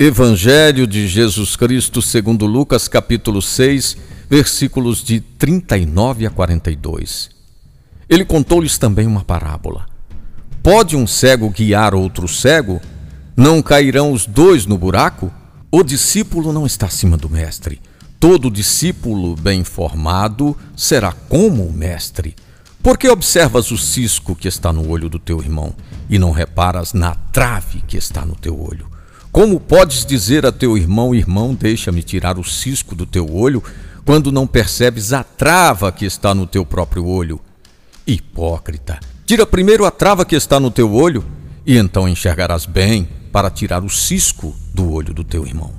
Evangelho de Jesus Cristo segundo Lucas capítulo 6, versículos de 39 a 42. Ele contou-lhes também uma parábola. Pode um cego guiar outro cego? Não cairão os dois no buraco? O discípulo não está acima do mestre. Todo discípulo bem formado será como o mestre. Por que observas o cisco que está no olho do teu irmão e não reparas na trave que está no teu olho? Como podes dizer a teu irmão, irmão, deixa-me tirar o cisco do teu olho, quando não percebes a trava que está no teu próprio olho? Hipócrita, tira primeiro a trava que está no teu olho, e então enxergarás bem para tirar o cisco do olho do teu irmão.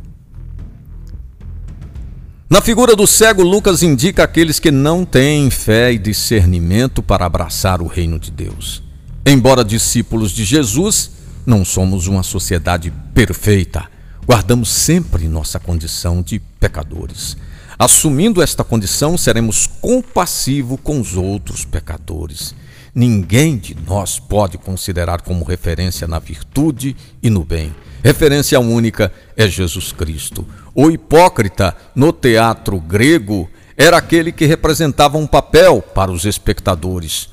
Na figura do cego, Lucas indica aqueles que não têm fé e discernimento para abraçar o reino de Deus. Embora discípulos de Jesus, não somos uma sociedade perfeita. Guardamos sempre nossa condição de pecadores. Assumindo esta condição, seremos compassivos com os outros pecadores. Ninguém de nós pode considerar como referência na virtude e no bem. Referência única é Jesus Cristo. O hipócrita, no teatro grego, era aquele que representava um papel para os espectadores.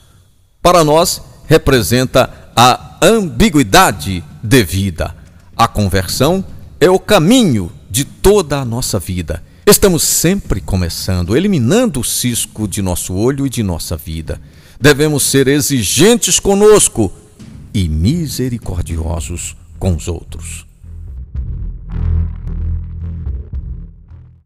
Para nós, representa a ambiguidade de vida. A conversão é o caminho de toda a nossa vida. Estamos sempre começando, eliminando o cisco de nosso olho e de nossa vida. Devemos ser exigentes conosco e misericordiosos com os outros.